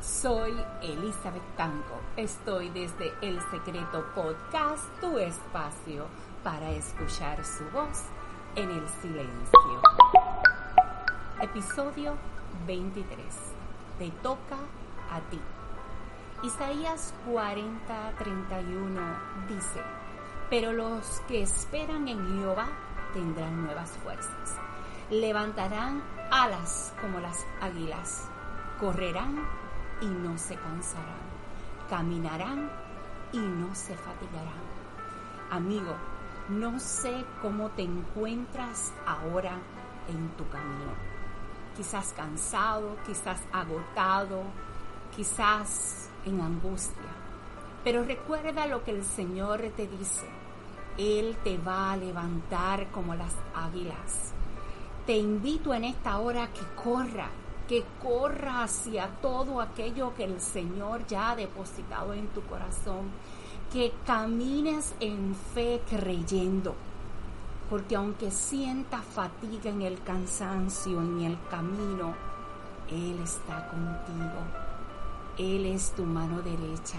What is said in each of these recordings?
Soy Elizabeth Tanco. Estoy desde El Secreto Podcast, tu espacio para escuchar su voz en el silencio. Episodio 23. Te toca a ti. Isaías 40, 31 dice, pero los que esperan en Jehová tendrán nuevas fuerzas. Levantarán alas como las águilas correrán y no se cansarán, caminarán y no se fatigarán. Amigo, no sé cómo te encuentras ahora en tu camino. Quizás cansado, quizás agotado, quizás en angustia. Pero recuerda lo que el Señor te dice. Él te va a levantar como las águilas. Te invito en esta hora que corra, que corra hacia todo aquello que el Señor ya ha depositado en tu corazón, que camines en fe creyendo, porque aunque sienta fatiga en el cansancio, en el camino, Él está contigo, Él es tu mano derecha,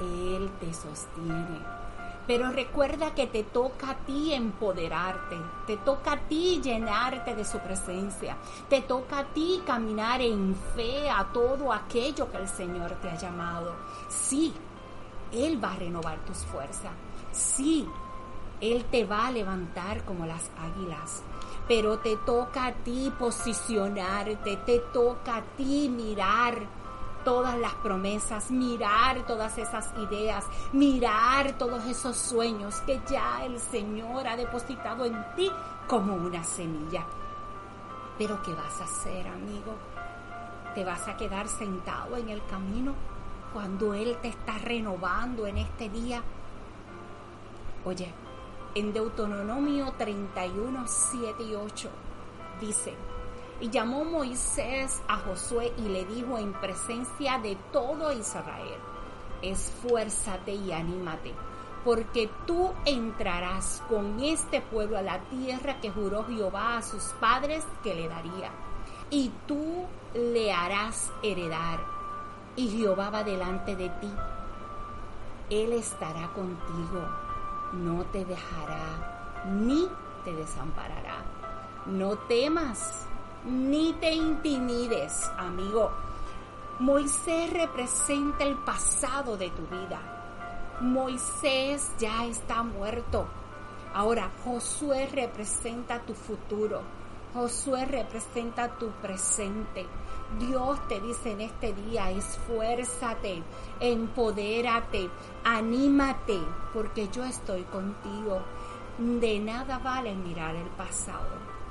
Él te sostiene pero recuerda que te toca a ti empoderarte, te toca a ti llenarte de su presencia, te toca a ti caminar en fe a todo aquello que el Señor te ha llamado. Sí, Él va a renovar tus fuerzas. Sí, Él te va a levantar como las águilas. Pero te toca a ti posicionarte, te toca a ti mirar todas las promesas, mirar todas esas ideas, mirar todos esos sueños que ya el Señor ha depositado en ti como una semilla. Pero ¿qué vas a hacer, amigo? ¿Te vas a quedar sentado en el camino cuando Él te está renovando en este día? Oye, en Deuteronomio 31, 7 y 8 dice, y llamó Moisés a Josué y le dijo en presencia de todo Israel, esfuérzate y anímate, porque tú entrarás con este pueblo a la tierra que juró Jehová a sus padres que le daría, y tú le harás heredar, y Jehová va delante de ti. Él estará contigo, no te dejará, ni te desamparará. No temas ni te intimides, amigo. Moisés representa el pasado de tu vida. Moisés ya está muerto. Ahora, Josué representa tu futuro. Josué representa tu presente. Dios te dice en este día, esfuérzate, empodérate, anímate, porque yo estoy contigo. De nada vale mirar el pasado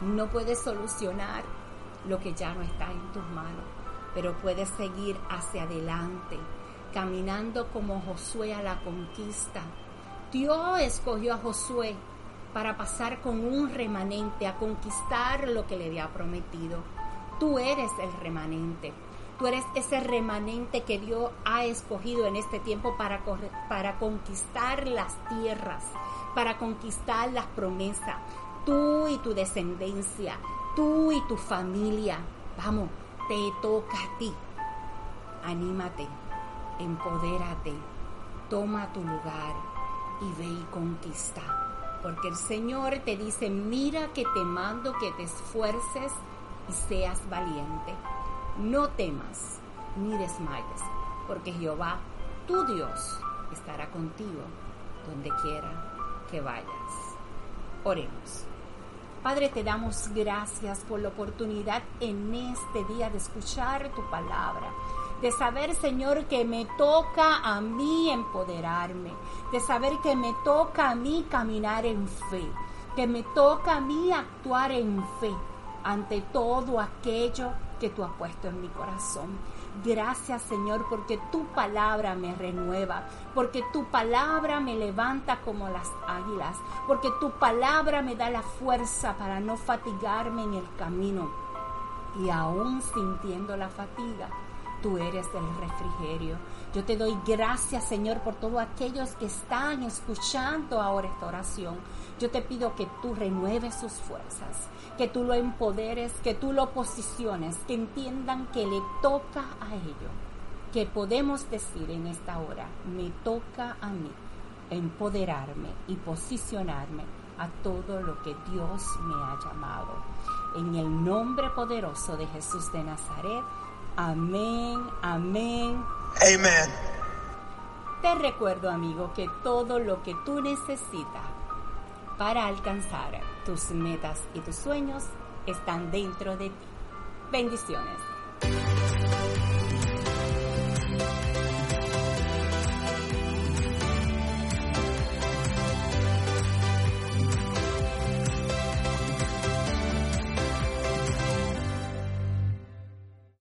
no puedes solucionar lo que ya no está en tus manos, pero puedes seguir hacia adelante, caminando como Josué a la conquista. Dios escogió a Josué para pasar con un remanente a conquistar lo que le había prometido. Tú eres el remanente. Tú eres ese remanente que Dios ha escogido en este tiempo para, para conquistar las tierras, para conquistar las promesas, tú y tu descendencia, tú y tu familia. Vamos, te toca a ti. Anímate, empodérate, toma tu lugar y ve y conquista. Porque el Señor te dice, mira que te mando que te esfuerces y seas valiente. No temas ni desmayes, porque Jehová, tu Dios, estará contigo donde quiera que vayas. Oremos. Padre, te damos gracias por la oportunidad en este día de escuchar tu palabra de saber, Señor, que me toca a mí empoderarme, de saber que me toca a mí caminar en fe, que me toca a mí actuar en fe ante todo aquello que tú has puesto en mi corazón. Gracias Señor porque tu palabra me renueva, porque tu palabra me levanta como las águilas, porque tu palabra me da la fuerza para no fatigarme en el camino. y aún sintiendo la fatiga, tú eres el refrigerio. Yo te doy gracias, Señor, por todos aquellos que están escuchando ahora esta oración. Yo te pido que tú renueves sus fuerzas, que tú lo empoderes, que tú lo posiciones, que entiendan que le toca a ellos, que podemos decir en esta hora, me toca a mí empoderarme y posicionarme a todo lo que Dios me ha llamado. En el nombre poderoso de Jesús de Nazaret, Amén, amén. Amen. Te recuerdo, amigo, que todo lo que tú necesitas para alcanzar tus metas y tus sueños están dentro de ti. Bendiciones.